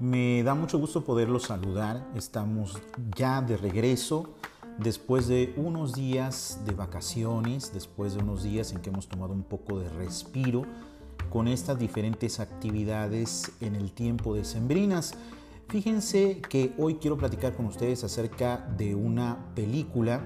Me da mucho gusto poderlos saludar. Estamos ya de regreso después de unos días de vacaciones, después de unos días en que hemos tomado un poco de respiro con estas diferentes actividades en el tiempo de sembrinas. Fíjense que hoy quiero platicar con ustedes acerca de una película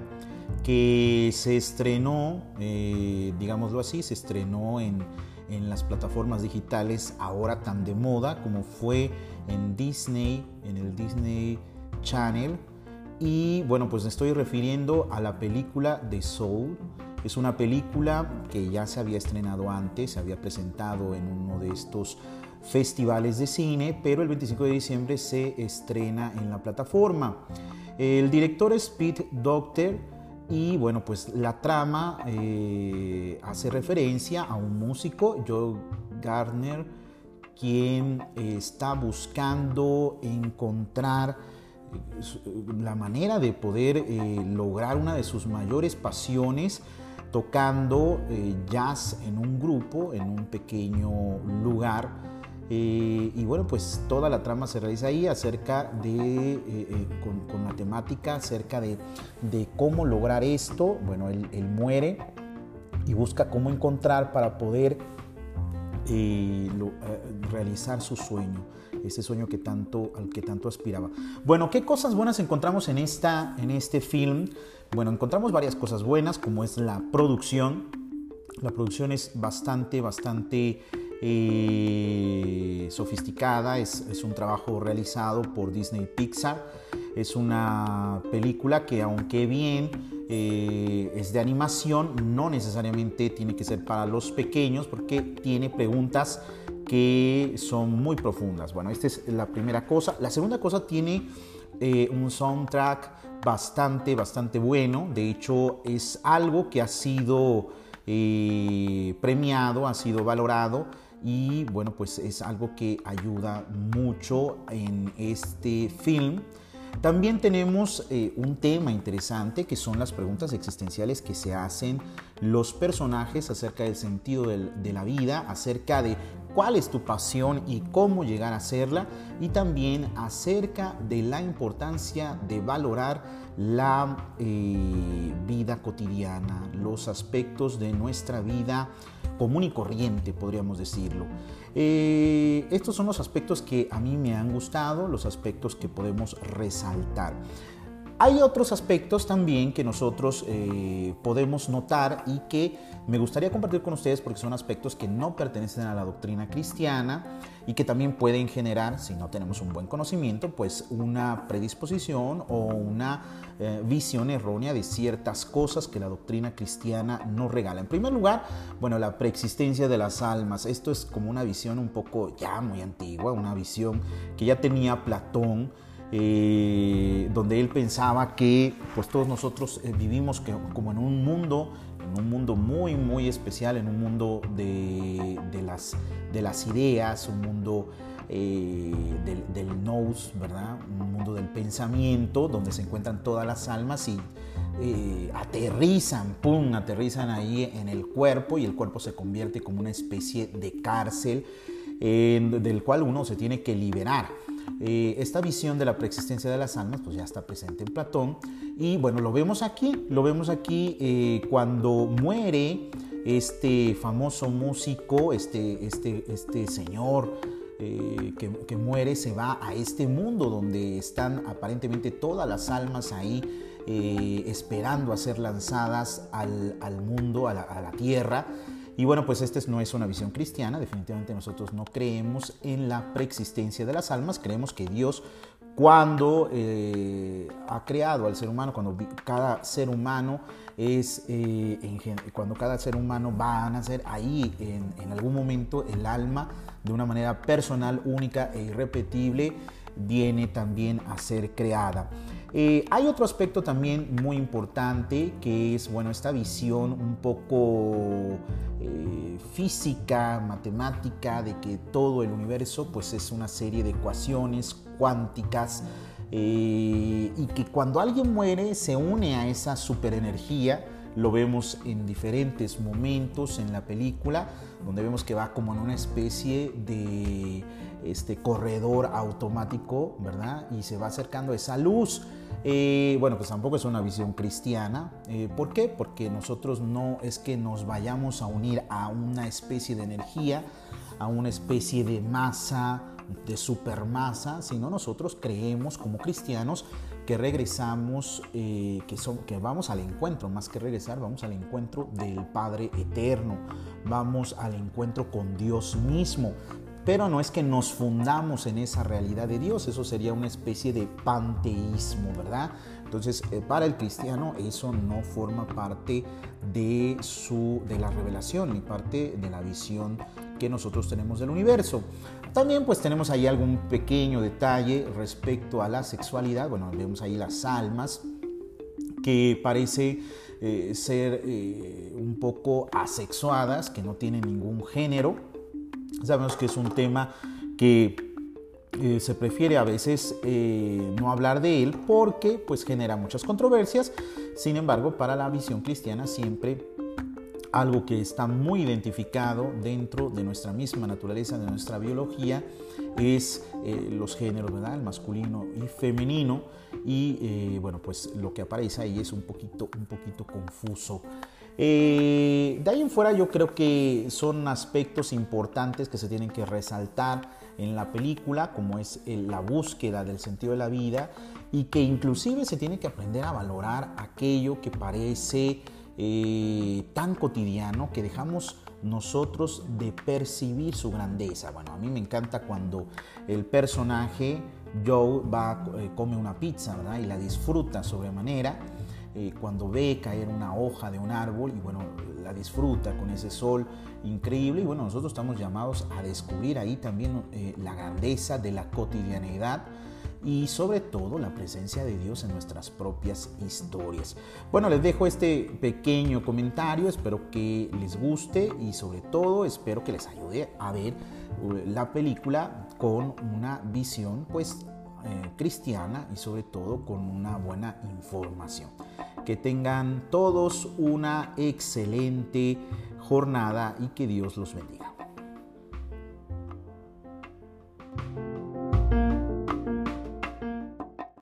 que se estrenó, eh, digámoslo así, se estrenó en, en las plataformas digitales ahora tan de moda como fue en Disney, en el Disney Channel. Y bueno, pues me estoy refiriendo a la película de Soul. Es una película que ya se había estrenado antes, se había presentado en uno de estos festivales de cine, pero el 25 de diciembre se estrena en la plataforma. El director es Pete Docter y bueno, pues la trama eh, hace referencia a un músico, Joe Gardner, quien eh, está buscando encontrar eh, la manera de poder lograr una de sus mayores pasiones tocando jazz en un grupo, en un pequeño lugar eh, y bueno, pues toda la trama se realiza ahí acerca de, eh, eh, con, la temática acerca de, cómo lograr esto. Bueno, él, muere y busca cómo encontrar para poder realizar su sueño, ese sueño que tanto, al que tanto aspiraba. Bueno, ¿qué cosas buenas encontramos en, esta, en este film? Bueno, encontramos varias cosas buenas, como es la producción. La producción es bastante, bastante eh, sofisticada, es, un trabajo realizado por Disney Pixar. Es una película que aunque bien eh, es de animación, no necesariamente tiene que ser para los pequeños porque tiene preguntas que son muy profundas. Bueno, esta es la primera cosa. La segunda cosa tiene eh, un soundtrack bastante, bastante bueno. De hecho, es algo que ha sido premiado, ha sido valorado y bueno, pues es algo que ayuda mucho en este film. También tenemos eh, un tema interesante que son las preguntas existenciales que se hacen los personajes acerca del sentido de la vida, acerca de cuál es tu pasión y cómo llegar a hacerla y también acerca de la importancia de valorar la eh, vida cotidiana, los aspectos de nuestra vida común y corriente, podríamos decirlo. Eh, estos son los aspectos que a mí me han gustado, los aspectos que podemos resaltar. Hay otros aspectos también que nosotros eh, podemos notar y que me gustaría compartir con ustedes porque son aspectos que no pertenecen a la doctrina cristiana y que también pueden generar, si no tenemos un buen conocimiento, pues una predisposición o una eh, visión errónea de ciertas cosas que la doctrina cristiana nos regala. En primer lugar, bueno, la preexistencia de las almas. Esto es como una visión un poco ya muy antigua, una visión que ya tenía Platón eh, donde él pensaba que pues todos nosotros eh, vivimos como en un mundo, en un mundo muy, muy especial, en un mundo de, las, de las ideas, un mundo eh, del, del nous, ¿verdad? Un mundo del pensamiento, donde se encuentran todas las almas y aterrizan, pum, aterrizan ahí en el cuerpo y el cuerpo se convierte como una especie de cárcel del cual uno se tiene que liberar. Eh, esta visión de la preexistencia de las almas pues ya está presente en Platón y bueno, lo vemos aquí, lo vemos aquí eh, cuando muere este famoso músico, este, este, este señor eh, que, muere, se va a este mundo donde están aparentemente todas las almas ahí esperando a ser lanzadas al, mundo, a la tierra. Y bueno, pues esta no es una visión cristiana, definitivamente nosotros no creemos en la preexistencia de las almas, creemos que Dios cuando eh, ha creado al ser humano, cuando cada ser humano es, eh, cuando cada ser humano va a nacer, ahí en, en algún momento el alma de una manera personal, única e irrepetible, viene también a ser creada. Eh, hay otro aspecto también muy importante que es, bueno, esta visión un poco eh, física, matemática, de que todo el universo pues es una serie de ecuaciones cuánticas eh, y que cuando alguien muere se une a esa superenergía lo vemos en diferentes momentos en la película, donde vemos que va como en una especie de este corredor automático, ¿verdad? Y se va acercando a esa luz. Eh, bueno, pues tampoco es una visión cristiana. Eh, ¿Por qué? Porque nosotros no es que nos vayamos a unir a una especie de energía, a una especie de masa, de supermasa, sino nosotros creemos como cristianos que regresamos, eh, que, son, que vamos al encuentro, más que regresar, vamos al encuentro del Padre Eterno, vamos al encuentro con Dios mismo. Pero no es que nos fundamos en esa realidad de Dios, eso sería una especie de panteísmo, ¿verdad? Entonces, eh, para el cristiano eso no forma parte de, su, de la revelación ni parte de la visión que nosotros tenemos del universo. También pues tenemos ahí algún pequeño detalle respecto a la sexualidad. Bueno, vemos ahí las almas que parece eh, ser eh, un poco asexuadas, que no tienen ningún género. Sabemos que es un tema que eh, se prefiere a veces no hablar de él porque pues genera muchas controversias. Sin embargo, para la visión cristiana siempre algo que está muy identificado dentro de nuestra misma naturaleza, de nuestra biología, es eh, los géneros, ¿verdad? El masculino y femenino. Y eh, bueno, pues lo que aparece ahí es un poquito, un poquito confuso. Eh, de ahí en fuera yo creo que son aspectos importantes que se tienen que resaltar en la película, como es la búsqueda del sentido de la vida y que inclusive se tiene que aprender a valorar aquello que parece eh, tan cotidiano que dejamos nosotros de percibir su grandeza. Bueno, a mí me encanta cuando el personaje Joe va, eh, come una pizza y la disfruta sobremanera. Eh, cuando ve caer una hoja de un árbol y bueno, la disfruta con ese sol increíble y bueno, nosotros estamos llamados a descubrir ahí también la grandeza de la cotidianidad y sobre todo la presencia de Dios en nuestras propias historias. Bueno, les dejo este pequeño comentario, espero que les guste y sobre todo espero que les ayude a ver uh, la película con una visión pues eh, cristiana y sobre todo con una buena información. Que tengan todos una excelente jornada y que Dios los bendiga.